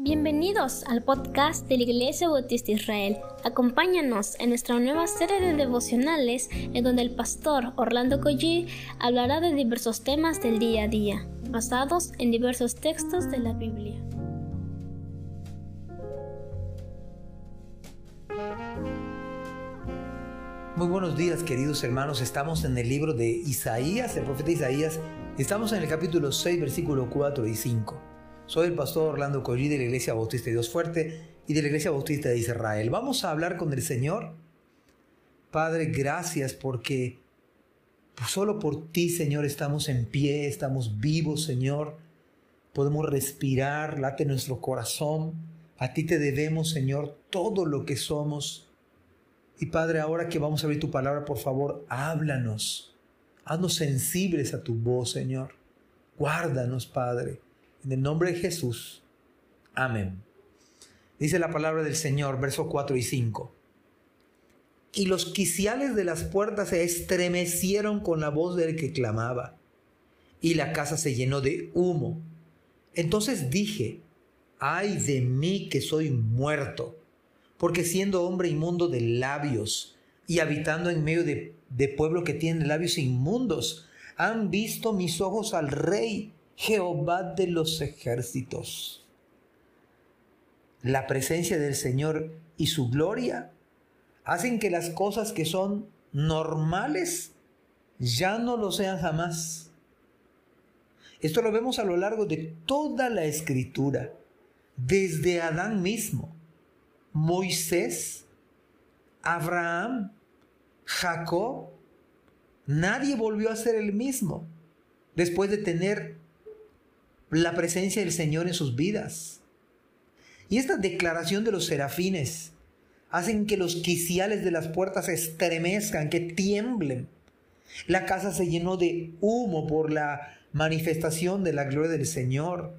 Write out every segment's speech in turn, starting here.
Bienvenidos al podcast de la Iglesia Bautista Israel. Acompáñanos en nuestra nueva serie de devocionales en donde el pastor Orlando Collie hablará de diversos temas del día a día, basados en diversos textos de la Biblia. Muy buenos días queridos hermanos, estamos en el libro de Isaías, el profeta Isaías, estamos en el capítulo 6, versículo 4 y 5. Soy el pastor Orlando Collí de la Iglesia Bautista de Dios Fuerte y de la Iglesia Bautista de Israel. Vamos a hablar con el Señor. Padre, gracias porque solo por ti, Señor, estamos en pie, estamos vivos, Señor. Podemos respirar, late nuestro corazón. A ti te debemos, Señor, todo lo que somos. Y Padre, ahora que vamos a abrir tu palabra, por favor, háblanos. Haznos sensibles a tu voz, Señor. Guárdanos, Padre. En el nombre de Jesús. Amén. Dice la palabra del Señor, versos 4 y 5. Y los quiciales de las puertas se estremecieron con la voz del que clamaba, y la casa se llenó de humo. Entonces dije, ay de mí que soy muerto, porque siendo hombre inmundo de labios, y habitando en medio de, de pueblo que tiene labios inmundos, han visto mis ojos al rey Jehová de los ejércitos. La presencia del Señor y su gloria hacen que las cosas que son normales ya no lo sean jamás. Esto lo vemos a lo largo de toda la escritura, desde Adán mismo, Moisés, Abraham, Jacob, nadie volvió a ser el mismo después de tener la presencia del Señor en sus vidas. Y esta declaración de los serafines hacen que los quiciales de las puertas se estremezcan, que tiemblen. La casa se llenó de humo por la manifestación de la gloria del Señor,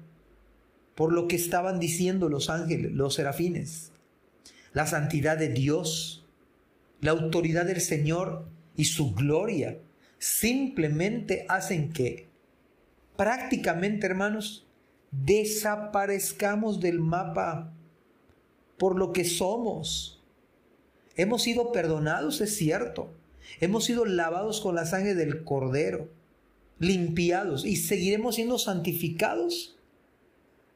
por lo que estaban diciendo los ángeles, los serafines. La santidad de Dios, la autoridad del Señor y su gloria simplemente hacen que prácticamente, hermanos, desaparezcamos del mapa por lo que somos. Hemos sido perdonados, es cierto. Hemos sido lavados con la sangre del cordero, limpiados y seguiremos siendo santificados.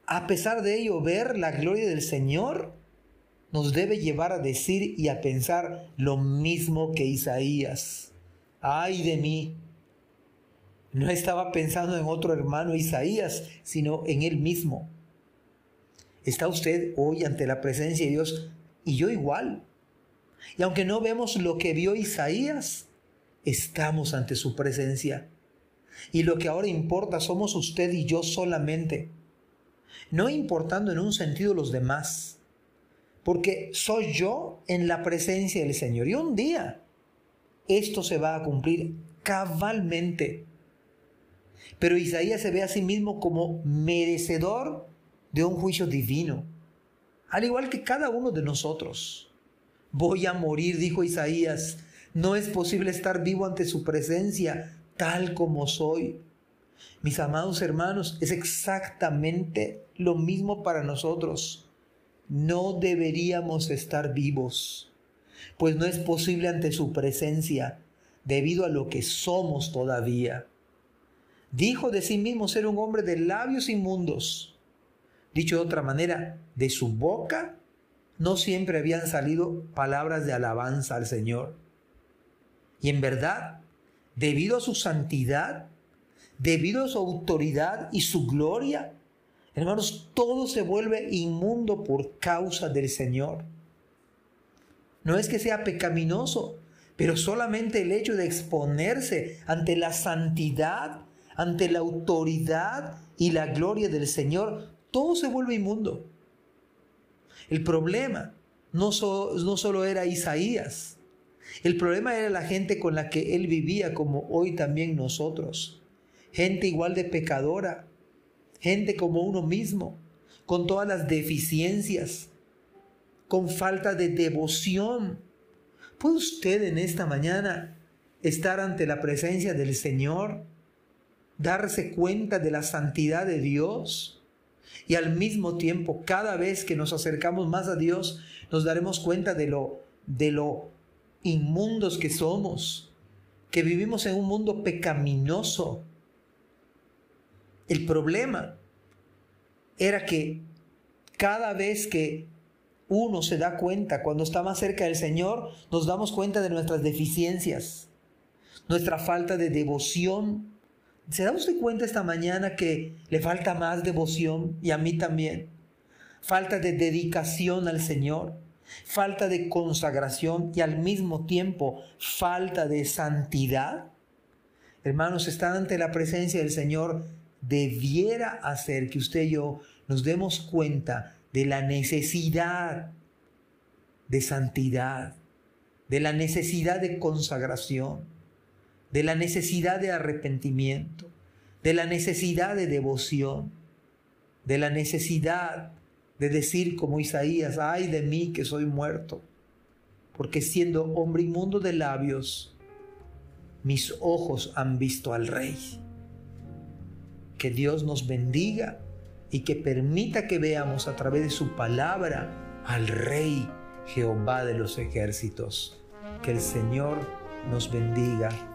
A pesar de ello, ver la gloria del Señor nos debe llevar a decir y a pensar lo mismo que Isaías. Ay de mí, no estaba pensando en otro hermano Isaías, sino en él mismo. ¿Está usted hoy ante la presencia de Dios y yo igual? Y aunque no vemos lo que vio Isaías, estamos ante su presencia. Y lo que ahora importa somos usted y yo solamente. No importando en un sentido los demás. Porque soy yo en la presencia del Señor. Y un día esto se va a cumplir cabalmente. Pero Isaías se ve a sí mismo como merecedor de un juicio divino, al igual que cada uno de nosotros. Voy a morir, dijo Isaías. No es posible estar vivo ante su presencia tal como soy. Mis amados hermanos, es exactamente lo mismo para nosotros. No deberíamos estar vivos, pues no es posible ante su presencia debido a lo que somos todavía. Dijo de sí mismo ser un hombre de labios inmundos. Dicho de otra manera, de su boca no siempre habían salido palabras de alabanza al Señor. Y en verdad, debido a su santidad, debido a su autoridad y su gloria, hermanos, todo se vuelve inmundo por causa del Señor. No es que sea pecaminoso, pero solamente el hecho de exponerse ante la santidad ante la autoridad y la gloria del Señor, todo se vuelve inmundo. El problema no, solo era Isaías, el problema era la gente con la que él vivía, como hoy también nosotros. Gente igual de pecadora, gente como uno mismo, con todas las deficiencias, con falta de devoción. ¿Puede usted en esta mañana estar ante la presencia del Señor? Darse cuenta de la santidad de Dios Y al mismo tiempo, cada vez que nos acercamos más a Dios, nos daremos cuenta de lo, de lo inmundos que somos, que vivimos en un mundo pecaminoso. El problema era que cada vez que uno se da cuenta, cuando está más cerca del Señor, nos damos cuenta de nuestras deficiencias, nuestra falta de devoción. ¿Se da usted cuenta esta mañana que le falta más devoción y a mí también? Falta de dedicación al Señor, falta de consagración y al mismo tiempo falta de santidad. Hermanos, estar ante la presencia del Señor debiera hacer que usted y yo nos demos cuenta de la necesidad de santidad, de la necesidad de consagración, de la necesidad de arrepentimiento, de la necesidad de devoción, de la necesidad de decir como Isaías, ay de mí que soy muerto, porque siendo hombre inmundo de labios, mis ojos han visto al Rey. Que Dios nos bendiga y que permita que veamos a través de su palabra al Rey Jehová de los ejércitos. Que el Señor nos bendiga.